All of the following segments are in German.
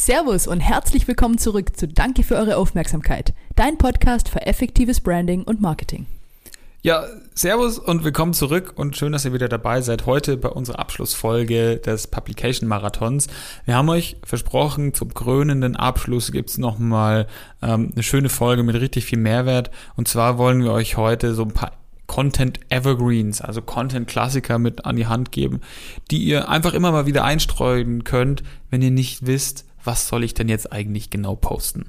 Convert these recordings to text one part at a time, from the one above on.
Servus und herzlich willkommen zurück zu Danke für eure Aufmerksamkeit, dein Podcast für effektives Branding und Marketing. Ja, Servus und willkommen zurück und schön, dass ihr wieder dabei seid. Heute bei unserer Abschlussfolge des Publication Marathons. Wir haben euch versprochen, zum krönenden Abschluss gibt's nochmal ähm, eine schöne Folge mit richtig viel Mehrwert. Und zwar wollen wir euch heute so ein paar Content Evergreens, also Content Klassiker mit an die Hand geben, die ihr einfach immer mal wieder einstreuen könnt, wenn ihr nicht wisst, was soll ich denn jetzt eigentlich genau posten.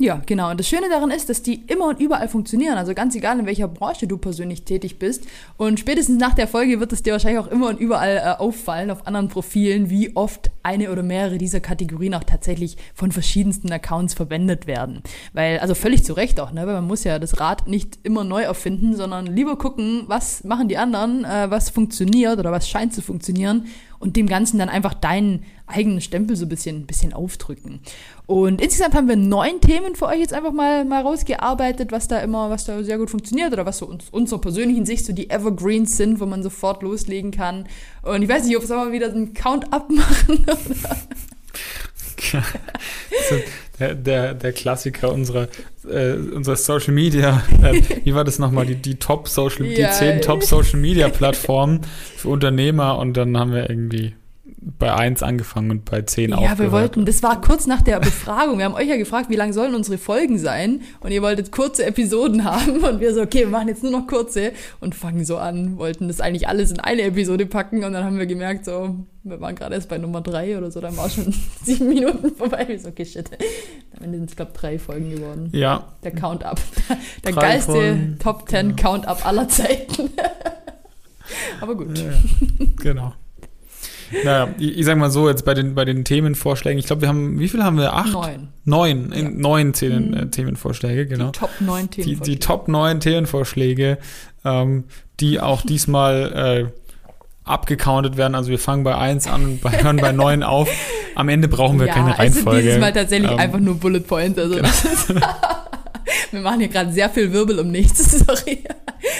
Ja, genau. Und das Schöne daran ist, dass die immer und überall funktionieren. Also ganz egal, in welcher Branche du persönlich tätig bist. Und spätestens nach der Folge wird es dir wahrscheinlich auch immer und überall äh, auffallen auf anderen Profilen, wie oft eine oder mehrere dieser Kategorien auch tatsächlich von verschiedensten Accounts verwendet werden. Weil, also völlig zu Recht auch, ne? Weil man muss ja das Rad nicht immer neu erfinden, sondern lieber gucken, was machen die anderen, äh, was funktioniert oder was scheint zu funktionieren und dem Ganzen dann einfach deinen eigenen Stempel so ein bisschen, bisschen aufdrücken. Und insgesamt haben wir neun Themen für euch jetzt einfach mal, mal rausgearbeitet, was da immer, was da sehr gut funktioniert oder was so uns, unserer persönlichen Sicht so die Evergreens sind, wo man sofort loslegen kann. Und ich weiß nicht, ob wir mal wieder einen Count-Up machen oder der, der, der Klassiker unserer, äh, unserer Social Media. Äh, wie war das nochmal? Die, die Top Social, ja. die zehn Top Social Media Plattformen für Unternehmer und dann haben wir irgendwie bei 1 angefangen und bei 10 aufgehört. Ja, wir wollten, das war kurz nach der Befragung. Wir haben euch ja gefragt, wie lang sollen unsere Folgen sein? Und ihr wolltet kurze Episoden haben. Und wir so, okay, wir machen jetzt nur noch kurze und fangen so an, wollten das eigentlich alles in eine Episode packen. Und dann haben wir gemerkt, so, wir waren gerade erst bei Nummer 3 oder so, dann war schon sieben Minuten vorbei. Wir so, okay, shit. Am Ende sind es, glaube ich, drei Folgen geworden. Ja. Der Count-Up. Der drei geilste Folgen. Top 10 genau. Count-Up aller Zeiten. Aber gut. Ja, genau. Naja, ich, ich sag mal so, jetzt bei den, bei den Themenvorschlägen, ich glaube, wir haben, wie viel haben wir? Acht? Neun. Neun, ja. neun Themen, äh, Themenvorschläge, genau. Die Top neun Themenvorschläge. Die, die Top neun Themenvorschläge, ähm, die auch diesmal äh, abgecountet werden. Also wir fangen bei eins an und bei, hören bei neun auf. Am Ende brauchen wir ja, keine Reihenfolge. Ja, Mal tatsächlich ähm, einfach nur Bullet Points. Also genau. wir machen hier gerade sehr viel Wirbel um nichts. Sorry.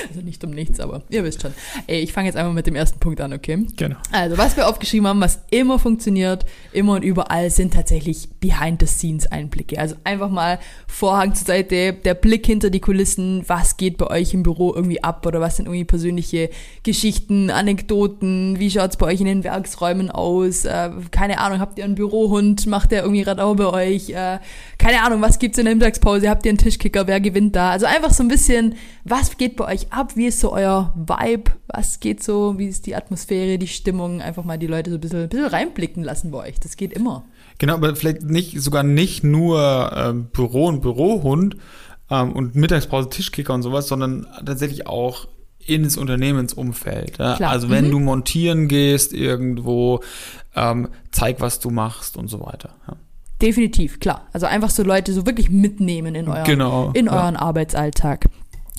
Also nicht um nichts, aber ihr wisst schon. Ey, ich fange jetzt einfach mit dem ersten Punkt an, okay? Genau. Also, was wir aufgeschrieben haben, was immer funktioniert, immer und überall, sind tatsächlich Behind-the-Scenes-Einblicke. Also einfach mal Vorhang zur Seite, der Blick hinter die Kulissen, was geht bei euch im Büro irgendwie ab oder was sind irgendwie persönliche Geschichten, Anekdoten, wie schaut's bei euch in den Werksräumen aus? Äh, keine Ahnung, habt ihr einen Bürohund, macht der irgendwie Radau bei euch? Äh, keine Ahnung, was gibt's in der Mittagspause? Habt ihr einen Tischkicker? Wer gewinnt da? Also einfach so ein bisschen, was geht bei euch ab? Wie ist so euer Vibe? Was geht so? Wie ist die Atmosphäre, die Stimmung? Einfach mal die Leute so ein bisschen, ein bisschen reinblicken lassen bei euch. Das geht immer. Genau, aber vielleicht nicht, sogar nicht nur ähm, Büro und Bürohund ähm, und Mittagspause Tischkicker und sowas, sondern tatsächlich auch ins Unternehmensumfeld. Ja? Also wenn mhm. du montieren gehst irgendwo, ähm, zeig, was du machst und so weiter. Ja? Definitiv, klar. Also einfach so Leute so wirklich mitnehmen in, euren, genau, in euren ja. Arbeitsalltag.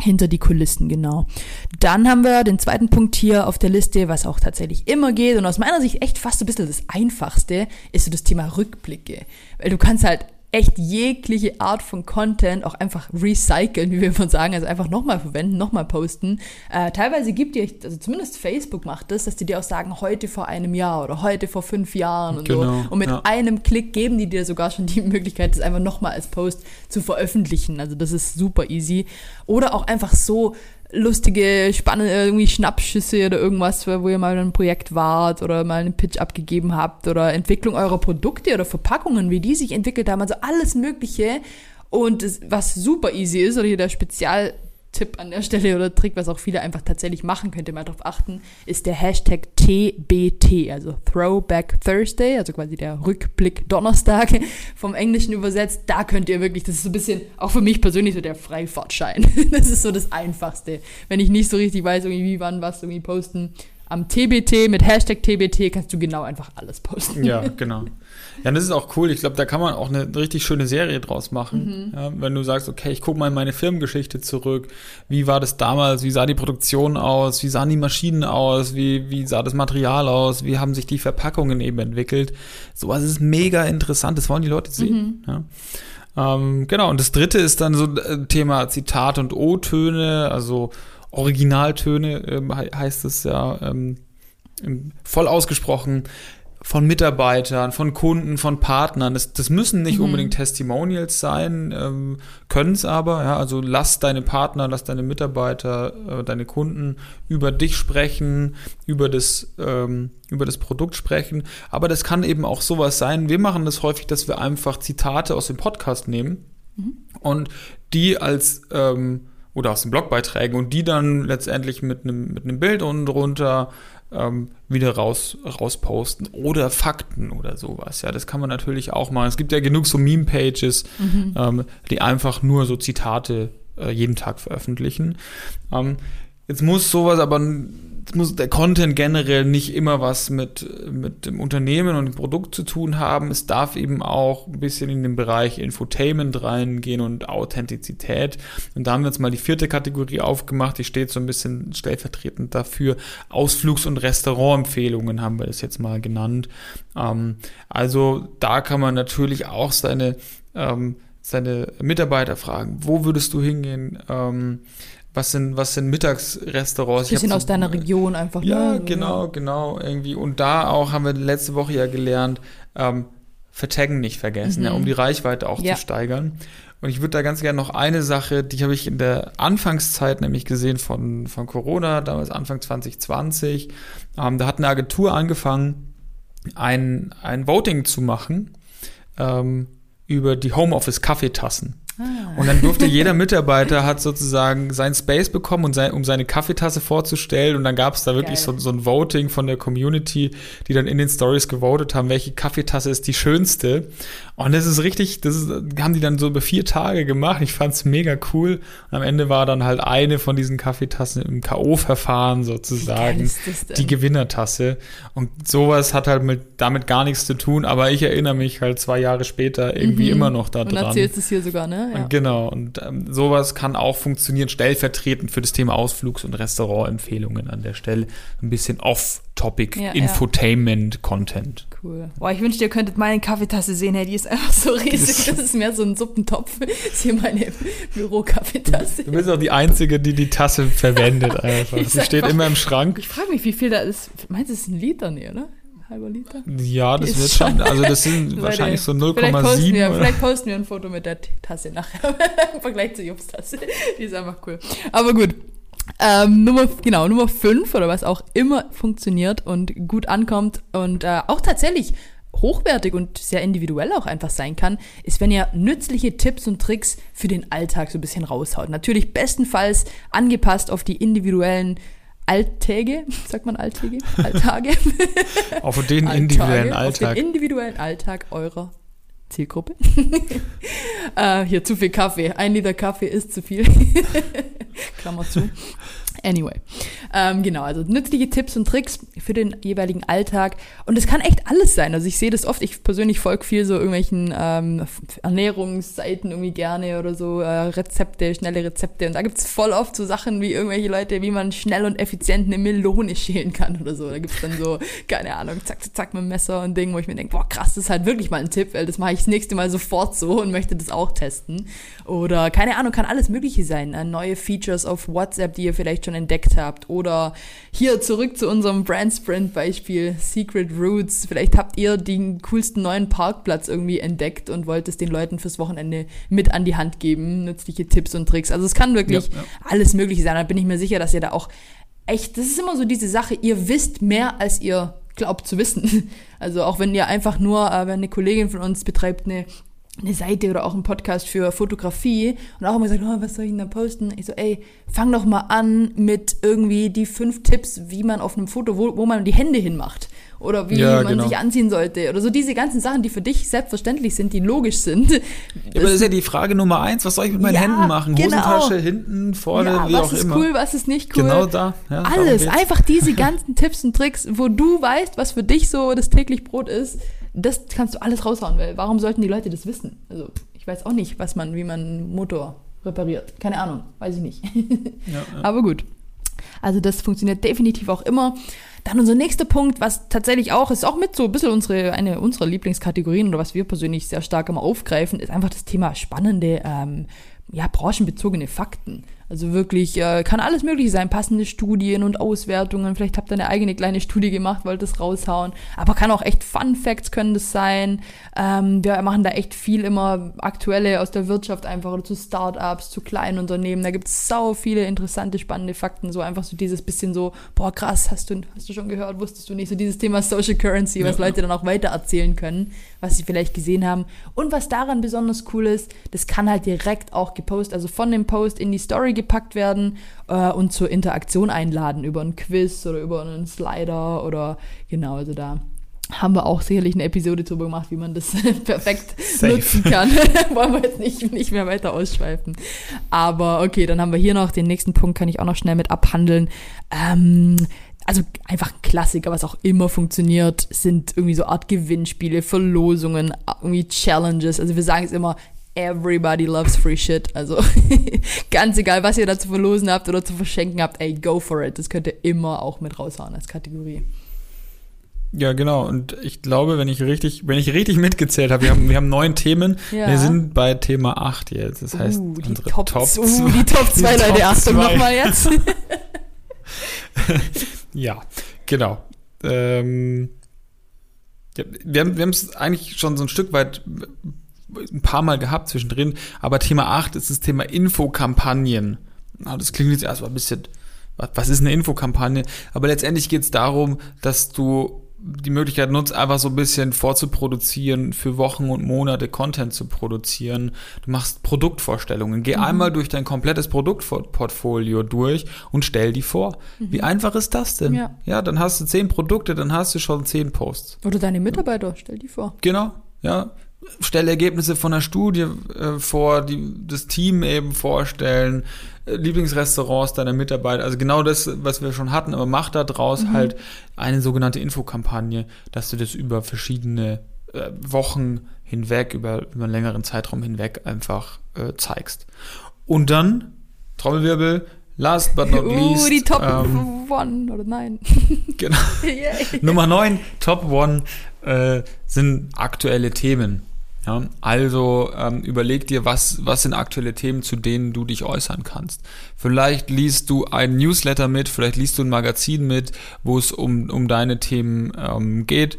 Hinter die Kulissen, genau. Dann haben wir den zweiten Punkt hier auf der Liste, was auch tatsächlich immer geht und aus meiner Sicht echt fast so ein bisschen das Einfachste, ist so das Thema Rückblicke. Weil du kannst halt echt jegliche Art von Content auch einfach recyceln, wie wir von sagen, also einfach nochmal verwenden, nochmal posten. Äh, teilweise gibt ihr, also zumindest Facebook macht das, dass die dir auch sagen, heute vor einem Jahr oder heute vor fünf Jahren und genau, so. Und mit ja. einem Klick geben die dir sogar schon die Möglichkeit, das einfach nochmal als Post zu veröffentlichen. Also das ist super easy. Oder auch einfach so lustige, spannende irgendwie Schnappschüsse oder irgendwas, wo ihr mal ein Projekt wart oder mal einen Pitch abgegeben habt oder Entwicklung eurer Produkte oder Verpackungen, wie die sich entwickelt haben, also alles Mögliche. Und was super easy ist, oder hier der Spezial Tipp an der Stelle oder Trick, was auch viele einfach tatsächlich machen, könnt ihr mal darauf achten, ist der Hashtag TBT, also Throwback Thursday, also quasi der Rückblick Donnerstag vom Englischen übersetzt. Da könnt ihr wirklich, das ist so ein bisschen, auch für mich persönlich so der Freifahrtschein. Das ist so das Einfachste. Wenn ich nicht so richtig weiß, irgendwie wie, wann, was irgendwie posten, am TBT mit Hashtag TBT kannst du genau einfach alles posten. Ja, genau. Ja, das ist auch cool. Ich glaube, da kann man auch eine richtig schöne Serie draus machen. Mhm. Ja, wenn du sagst, okay, ich gucke mal in meine Firmengeschichte zurück. Wie war das damals? Wie sah die Produktion aus? Wie sahen die Maschinen aus? Wie, wie sah das Material aus? Wie haben sich die Verpackungen eben entwickelt? Sowas ist mega interessant. Das wollen die Leute sehen. Mhm. Ja. Ähm, genau. Und das dritte ist dann so äh, Thema Zitat und O-Töne, also Originaltöne äh, heißt es ja ähm, voll ausgesprochen von Mitarbeitern, von Kunden, von Partnern. Das, das müssen nicht Mhm. unbedingt Testimonials sein, ähm, können es aber. Ja, also lass deine Partner, lass deine Mitarbeiter, äh, deine Kunden über dich sprechen, über das, ähm, über das Produkt sprechen. Aber das kann eben auch sowas sein. Wir machen das häufig, dass wir einfach Zitate aus dem Podcast nehmen und die als ähm, oder aus den Blogbeiträgen und die dann letztendlich mit einem mit einem Bild unten drunter ähm, wieder raus rausposten oder Fakten oder sowas. Ja, das kann man natürlich auch machen. Es gibt ja genug so Meme-Pages, ähm, die einfach nur so Zitate äh, jeden Tag veröffentlichen. Ähm, jetzt muss sowas aber muss der Content generell nicht immer was mit, mit dem Unternehmen und dem Produkt zu tun haben. Es darf eben auch ein bisschen in den Bereich Infotainment reingehen und Authentizität. Und da haben wir jetzt mal die vierte Kategorie aufgemacht. Die steht so ein bisschen stellvertretend dafür. Ausflugs- und Restaurantempfehlungen haben wir das jetzt mal genannt. Ähm, also da kann man natürlich auch seine, ähm, seine Mitarbeiter fragen. Wo würdest du hingehen? Ähm, was sind, was sind Mittagsrestaurants? Hab Bisschen so- aus deiner Region einfach. ja, ne? So, genau, genau, irgendwie. Und da auch haben wir letzte Woche ja gelernt, ähm, vertaggen nicht vergessen, Mhm. ja, um die Reichweite auch Ja. zu steigern. Und ich würde da ganz gerne noch eine Sache, die habe ich in der Anfangszeit nämlich gesehen von, von Corona, damals Anfang 2020. Ähm, da hat eine Agentur angefangen, ein, ein Voting zu machen ähm, über die Homeoffice-Kaffeetassen. Und dann durfte jeder Mitarbeiter hat sozusagen sein Space bekommen, und sein, um seine Kaffeetasse vorzustellen. Und dann gab es da wirklich so, so ein Voting von der Community, die dann in den Stories gewotet haben, welche Kaffeetasse ist die schönste. Und das ist richtig, das ist, haben die dann so über vier Tage gemacht. Ich fand's mega cool. Und am Ende war dann halt eine von diesen Kaffeetassen im K.O.-Verfahren sozusagen die Gewinnertasse. Und sowas hat halt mit, damit gar nichts zu tun, aber ich erinnere mich halt zwei Jahre später irgendwie Mhm. immer noch Und daran. erzählst es hier sogar, ne? Ja. Genau, und ähm, sowas kann auch funktionieren, stellvertretend für das Thema Ausflugs- und Restaurantempfehlungen an der Stelle. Ein bisschen off-topic Ja. Infotainment-Content. Cool. Boah, ich wünschte, ihr könntet meine Kaffeetasse sehen. Hey, die ist einfach so riesig. Das ist mehr so ein Suppentopf. Das ist hier meine Bürokaffeetasse. Du bist auch die Einzige, die die Tasse verwendet einfach. Sie steht einfach- immer im Schrank. Ich frage mich, wie viel da ist. Meinst du, es ist ein Liter? Nee, oder? Halber Liter? Ja, das wird schon, also das sind wahrscheinlich so Vielleicht posten, wir, 0,7 oder vielleicht posten wir ein Foto mit der Tasse nachher im Vergleich zur Jobs Tasse. Die ist einfach cool. Aber gut. Ähm, Nummer, genau, Nummer 5 oder was auch immer funktioniert und gut ankommt und äh, auch tatsächlich hochwertig und sehr individuell auch einfach sein kann, ist, wenn ihr nützliche Tipps und Tricks für den Alltag so ein bisschen raushaut. Natürlich bestenfalls angepasst auf die individuellen Alltäge, sagt man Alltäge? Alltage? auf den Alltage, individuellen Auf Alltag. den individuellen Alltag eurer Zielgruppe. äh, hier zu viel Kaffee. Ein Liter Kaffee ist zu viel. Klammer zu. Anyway. Ähm, genau, also nützliche Tipps und Tricks für den jeweiligen Alltag. Und es kann echt alles sein. Also ich sehe das oft, ich persönlich folge viel so irgendwelchen ähm, Ernährungsseiten irgendwie gerne oder so äh, Rezepte, schnelle Rezepte. Und da gibt's voll oft so Sachen wie irgendwelche Leute, wie man schnell und effizient eine Melone schälen kann oder so. Da gibt's dann so, keine Ahnung, zack, zack, zack mit dem Messer und Ding, wo ich mir denke, boah krass, das ist halt wirklich mal ein Tipp, weil das mache ich das nächste Mal sofort so und möchte das auch testen. Oder keine Ahnung, kann alles Mögliche sein. Äh, neue Features auf WhatsApp, die ihr vielleicht schon entdeckt habt. Oder hier zurück zu unserem Brand Sprint Beispiel, Secret Routes. Vielleicht habt ihr den coolsten neuen Parkplatz irgendwie entdeckt und wollt es den Leuten fürs Wochenende mit an die Hand geben. Nützliche Tipps und Tricks. Also es kann wirklich Ja, ja. alles Mögliche sein. Da bin ich mir sicher, dass ihr da auch echt, das ist immer so diese Sache, ihr wisst mehr, als ihr glaubt zu wissen. Also auch wenn ihr einfach nur, äh, wenn eine Kollegin von uns betreibt eine eine Seite oder auch einen Podcast für Fotografie und auch immer gesagt, oh, was soll ich denn da posten? Ich so, ey, fang doch mal an mit irgendwie die fünf Tipps, wie man auf einem Foto, wo, wo man die Hände hinmacht oder wie Ja, man genau. sich anziehen sollte oder so diese ganzen Sachen, die für dich selbstverständlich sind, die logisch sind. Ja, aber das ist ja die Frage Nummer eins, was soll ich mit meinen Ja, Händen machen? genau. Hosentasche, hinten, vorne, wie was auch ist immer. cool, was ist nicht cool. Genau da. Alles, einfach diese ganzen Tipps und Tricks, wo du weißt, was für dich so das täglich Brot ist, das kannst du alles raushauen, weil warum sollten die Leute das wissen? Also, ich weiß auch nicht, was man, wie man einen Motor repariert. Keine Ahnung, weiß ich nicht. Ja, ja. Aber gut. Also das funktioniert definitiv auch immer. Dann unser nächster Punkt, was tatsächlich auch ist, auch mit so ein bisschen unsere, eine unserer Lieblingskategorien oder was wir persönlich sehr stark immer aufgreifen, ist einfach das Thema spannende, ähm, ja, branchenbezogene Fakten. Also wirklich, äh, kann alles mögliche sein. Passende Studien und Auswertungen. Vielleicht habt ihr eine eigene kleine Studie gemacht, wollt es raushauen. Aber kann auch echt Fun Facts können das sein. Ähm, wir machen da echt viel immer aktuelle aus der Wirtschaft einfach oder zu Startups, zu kleinen Unternehmen. Da gibt es sau viele interessante, spannende Fakten. So einfach so dieses bisschen so, boah krass, hast du, hast du schon gehört, wusstest du nicht. So dieses Thema Social Currency, was ja. Leute dann auch weiter erzählen können, was sie vielleicht gesehen haben. Und was daran besonders cool ist, das kann halt direkt auch gepostet, also von dem Post in die Story gepackt werden äh, und zur Interaktion einladen über ein Quiz oder über einen Slider oder genau, also da haben wir auch sicherlich eine Episode drüber gemacht, wie man das perfekt Safe. nutzen kann. Wollen wir jetzt nicht, nicht mehr weiter ausschweifen. Aber okay, dann haben wir hier noch den nächsten Punkt, kann ich auch noch schnell mit abhandeln. Ähm, also einfach ein Klassiker, was auch immer funktioniert, sind irgendwie so Art Gewinnspiele, Verlosungen, irgendwie Challenges. Also wir sagen es immer, everybody loves free shit. Also ganz egal, was ihr da zu verlosen habt oder zu verschenken habt, ey, go for it. Das könnt ihr immer auch mit raushauen als Kategorie. Ja, genau. Und ich glaube, wenn ich richtig, wenn ich richtig mitgezählt habe, wir haben, wir haben neun Themen. Ja. Wir sind bei Thema acht jetzt. Das heißt, uh, die unsere Top, Top uh, die Top zwei, die Leute. Achtung nochmal jetzt. ja, genau. Ähm, ja, wir haben es eigentlich schon so ein Stück weit ein paar Mal gehabt zwischendrin, aber Thema 8 ist das Thema Infokampagnen. Das klingt jetzt erstmal ein bisschen, was ist eine Infokampagne? Aber letztendlich geht es darum, dass du die Möglichkeit nutzt, einfach so ein bisschen vorzuproduzieren, für Wochen und Monate Content zu produzieren. Du machst Produktvorstellungen. Geh mhm. einmal durch dein komplettes Produktportfolio durch und stell die vor. Mhm. Wie einfach ist das denn? Ja. ja, dann hast du zehn Produkte, dann hast du schon zehn Posts. Oder deine Mitarbeiter, stell die vor. Genau, ja stelle Ergebnisse von der Studie äh, vor, die das Team eben vorstellen, äh, Lieblingsrestaurants deiner Mitarbeiter, also genau das, was wir schon hatten, aber mach da draus mhm. halt eine sogenannte Infokampagne, dass du das über verschiedene äh, Wochen hinweg, über, über einen längeren Zeitraum hinweg einfach äh, zeigst. Und dann, Trommelwirbel, last but not uh, least. die Top ähm, One, oder nein. genau. Nummer 9, Top One, äh, sind aktuelle Themen. Ja, also ähm, überleg dir, was, was sind aktuelle Themen, zu denen du dich äußern kannst. Vielleicht liest du ein Newsletter mit, vielleicht liest du ein Magazin mit, wo es um, um deine Themen ähm, geht.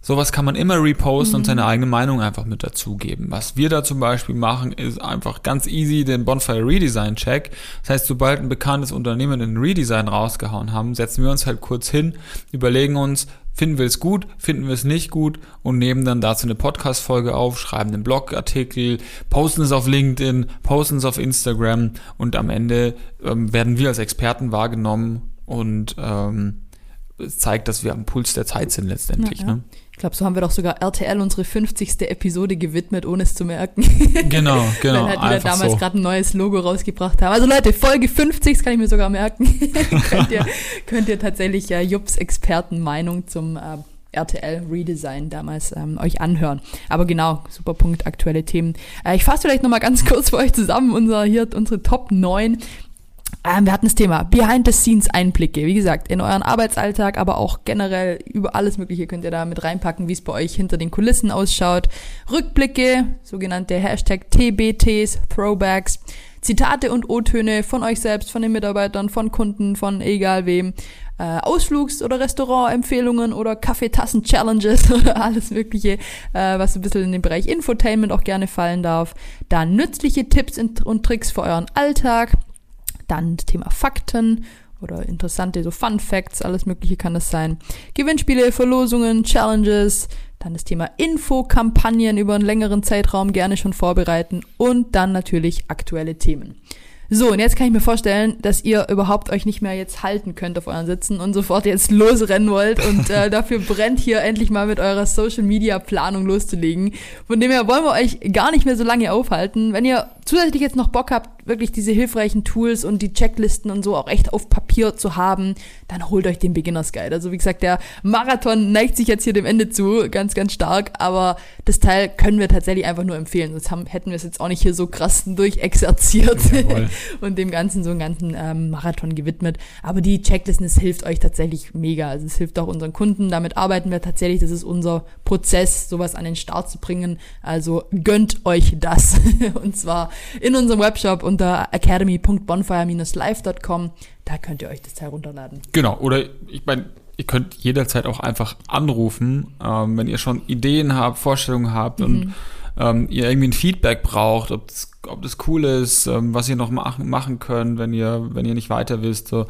Sowas kann man immer reposten mhm. und seine eigene Meinung einfach mit dazugeben. Was wir da zum Beispiel machen, ist einfach ganz easy den Bonfire Redesign Check. Das heißt, sobald ein bekanntes Unternehmen ein Redesign rausgehauen haben, setzen wir uns halt kurz hin, überlegen uns, finden wir es gut, finden wir es nicht gut und nehmen dann dazu eine Podcast-Folge auf, schreiben einen Blogartikel, posten es auf LinkedIn, posten es auf Instagram und am Ende ähm, werden wir als Experten wahrgenommen und ähm, es zeigt, dass wir am Puls der Zeit sind letztendlich. Ja, ja. Ne? Ich glaube, so haben wir doch sogar RTL unsere 50. Episode gewidmet, ohne es zu merken. Genau, genau. Weil halt wieder damals so. gerade ein neues Logo rausgebracht haben. Also Leute, Folge 50, das kann ich mir sogar merken. könnt, ihr, könnt ihr tatsächlich ja Jupps Expertenmeinung zum äh, RTL Redesign damals ähm, euch anhören. Aber genau, super Punkt, aktuelle Themen. Äh, ich fasse vielleicht nochmal ganz kurz für euch zusammen unser, hier, unsere Top 9 ähm, wir hatten das Thema Behind-the-Scenes-Einblicke. Wie gesagt, in euren Arbeitsalltag, aber auch generell über alles Mögliche könnt ihr da mit reinpacken, wie es bei euch hinter den Kulissen ausschaut. Rückblicke, sogenannte Hashtag TBTs, Throwbacks, Zitate und O-Töne von euch selbst, von den Mitarbeitern, von Kunden, von egal wem. Äh, Ausflugs- oder Restaurantempfehlungen oder Kaffeetassen-Challenges oder alles Mögliche, äh, was ein bisschen in den Bereich Infotainment auch gerne fallen darf. Dann nützliche Tipps und Tricks für euren Alltag dann das Thema Fakten oder interessante so Fun Facts, alles Mögliche kann das sein. Gewinnspiele, Verlosungen, Challenges, dann das Thema Infokampagnen über einen längeren Zeitraum gerne schon vorbereiten und dann natürlich aktuelle Themen. So, und jetzt kann ich mir vorstellen, dass ihr überhaupt euch nicht mehr jetzt halten könnt auf euren Sitzen und sofort jetzt losrennen wollt und äh, dafür brennt hier endlich mal mit eurer Social Media Planung loszulegen. Von dem her wollen wir euch gar nicht mehr so lange aufhalten. Wenn ihr zusätzlich jetzt noch Bock habt, wirklich diese hilfreichen Tools und die Checklisten und so auch echt auf Papier zu haben, dann holt euch den Beginners Guide. Also wie gesagt, der Marathon neigt sich jetzt hier dem Ende zu, ganz, ganz stark, aber das Teil können wir tatsächlich einfach nur empfehlen, sonst haben, hätten wir es jetzt auch nicht hier so krass durchexerziert und dem Ganzen so einen ganzen ähm, Marathon gewidmet. Aber die Checklisten, es hilft euch tatsächlich mega. Also es hilft auch unseren Kunden, damit arbeiten wir tatsächlich, das ist unser Prozess, sowas an den Start zu bringen. Also gönnt euch das und zwar in unserem Webshop unter academy.bonfire-live.com. Da könnt ihr euch das Teil runterladen. Genau, oder ich meine, ihr könnt jederzeit auch einfach anrufen, ähm, wenn ihr schon Ideen habt, Vorstellungen habt mhm. und ähm, ihr irgendwie ein Feedback braucht, ob das, ob das cool ist, ähm, was ihr noch machen, machen könnt, wenn ihr, wenn ihr nicht weiter wisst. So.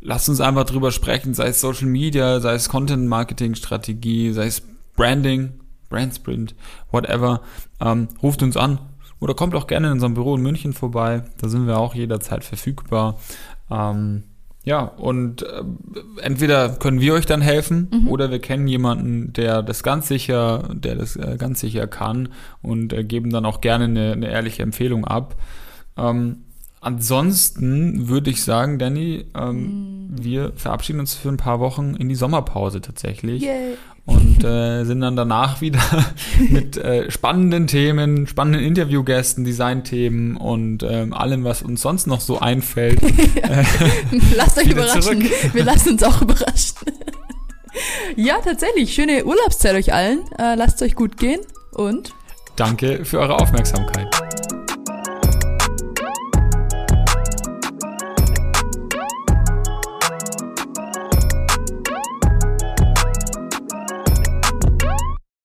Lasst uns einfach drüber sprechen, sei es Social Media, sei es Content Marketing Strategie, sei es Branding, Brand Sprint, whatever. Ähm, ruft uns an oder kommt auch gerne in unserem Büro in München vorbei. Da sind wir auch jederzeit verfügbar. Ähm, ja, und äh, entweder können wir euch dann helfen mhm. oder wir kennen jemanden, der das ganz sicher, der das äh, ganz sicher kann und äh, geben dann auch gerne eine, eine ehrliche Empfehlung ab. Ähm, ansonsten würde ich sagen, Danny, ähm, mhm. wir verabschieden uns für ein paar Wochen in die Sommerpause tatsächlich. Yay und äh, sind dann danach wieder mit äh, spannenden Themen, spannenden Interviewgästen, Designthemen und ähm, allem, was uns sonst noch so einfällt. Äh, Lasst euch überraschen. Zurück. Wir lassen uns auch überraschen. ja, tatsächlich. Schöne Urlaubszeit euch allen. Äh, lasst euch gut gehen und danke für eure Aufmerksamkeit.